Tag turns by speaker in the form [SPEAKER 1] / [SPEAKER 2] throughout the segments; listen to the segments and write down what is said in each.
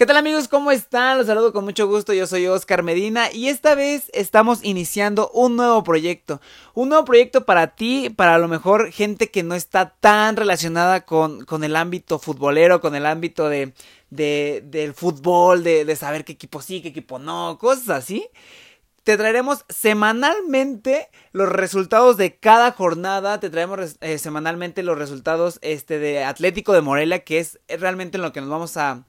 [SPEAKER 1] ¿Qué tal amigos? ¿Cómo están? Los saludo con mucho gusto, yo soy Oscar Medina y esta vez estamos iniciando un nuevo proyecto. Un nuevo proyecto para ti, para a lo mejor gente que no está tan relacionada con, con el ámbito futbolero, con el ámbito de, de del fútbol, de, de saber qué equipo sí, qué equipo no, cosas así te traeremos semanalmente los resultados de cada jornada. Te traemos eh, semanalmente los resultados este, de Atlético de Morelia, que es realmente en lo que nos vamos a,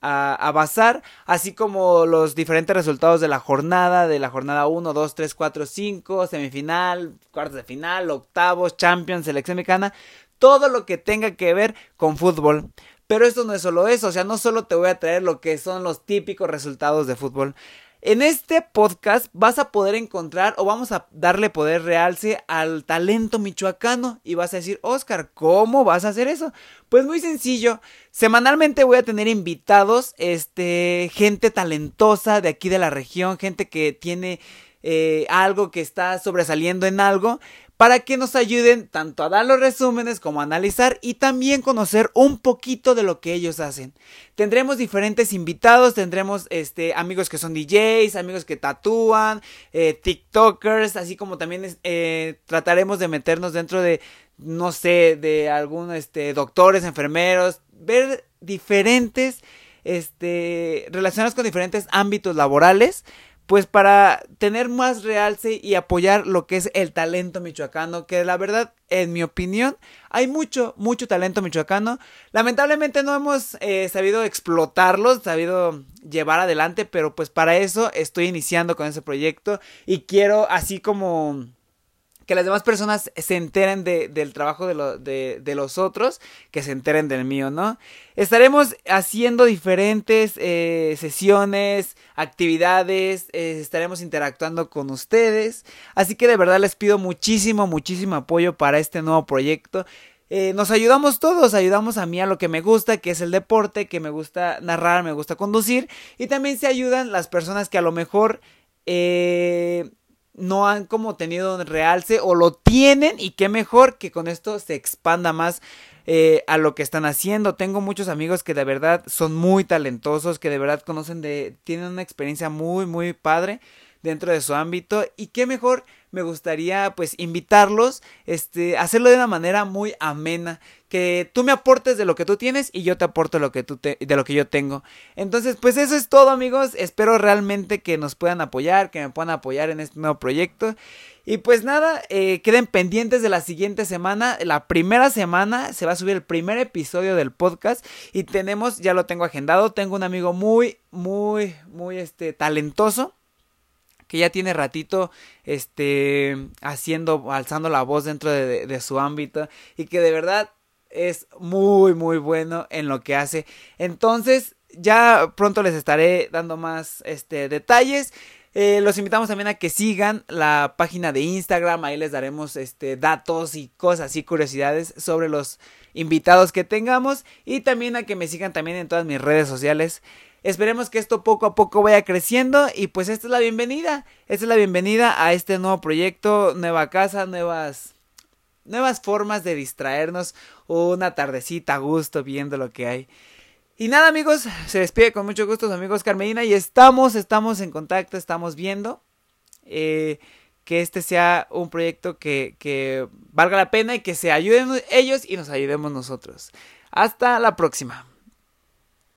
[SPEAKER 1] a, basar, así como los diferentes resultados de la jornada, de la jornada 1, 2, 3, 4, 5, semifinal, cuartos de final, octavos, champions, selección mexicana, todo lo que tenga que ver con fútbol. Pero esto no es solo eso, o sea, no solo te voy a traer lo que son los típicos resultados de fútbol. En este podcast vas a poder encontrar o vamos a darle poder realce al talento michoacano y vas a decir, Oscar, ¿cómo vas a hacer eso? Pues muy sencillo, semanalmente voy a tener invitados, este, gente talentosa de aquí de la región, gente que tiene eh, algo que está sobresaliendo en algo para que nos ayuden tanto a dar los resúmenes como a analizar y también conocer un poquito de lo que ellos hacen. Tendremos diferentes invitados, tendremos este, amigos que son DJs, amigos que tatúan, eh, TikTokers, así como también eh, trataremos de meternos dentro de, no sé, de algunos este, doctores, enfermeros, ver diferentes, este, relacionados con diferentes ámbitos laborales pues para tener más realce y apoyar lo que es el talento michoacano, que la verdad, en mi opinión, hay mucho, mucho talento michoacano. Lamentablemente no hemos eh, sabido explotarlos, sabido llevar adelante, pero pues para eso estoy iniciando con ese proyecto y quiero así como que las demás personas se enteren del trabajo de, de, los otros, que se enteren del mío, ¿no? Estaremos haciendo diferentes eh, sesiones, actividades, eh, estaremos interactuando con ustedes, así que de verdad les pido muchísimo, muchísimo apoyo para este nuevo proyecto. Eh, nos ayudamos todos, ayudamos a mí a lo que me gusta, que es el deporte, que me gusta narrar, me gusta conducir, y también se ayudan las personas que a lo mejor no han como tenido realce o lo tienen y qué mejor que con esto se expanda más eh, a lo que están haciendo. Tengo muchos amigos que de verdad son muy talentosos, que de verdad conocen de, tienen una experiencia muy, muy padre dentro de su ámbito y qué mejor me gustaría pues invitarlos, este, hacerlo de una manera muy amena, que tú me aportes de lo que tú tienes y yo te aporto lo que tú de lo que yo tengo. Entonces, pues eso es todo, amigos. Espero realmente que nos puedan apoyar, que me puedan apoyar en este nuevo proyecto. Y pues nada, eh, queden pendientes de la siguiente semana. La primera semana se va a subir el primer episodio del podcast. Y tenemos, ya lo tengo agendado. Tengo un amigo muy, muy, muy este, talentoso que ya tiene ratito este haciendo alzando la voz dentro de, su ámbito y que de verdad es muy muy bueno en lo que hace. Entonces ya pronto les estaré dando más este detalles. Eh, los invitamos también a que sigan la página de Instagram, ahí les daremos este, datos y cosas y curiosidades sobre los invitados que tengamos. Y también a que me sigan también en todas mis redes sociales. Esperemos que esto poco a poco vaya creciendo y pues esta es la bienvenida. Esta es la bienvenida a este nuevo proyecto, nueva casa, nuevas nuevas formas de distraernos, una tardecita a gusto viendo lo que hay. Y nada amigos, se despide con mucho gusto amigos Carmelina y estamos, estamos en contacto, estamos viendo eh, que este sea un proyecto que, que valga la pena y que se ayuden ellos y nos ayudemos nosotros. Hasta la próxima.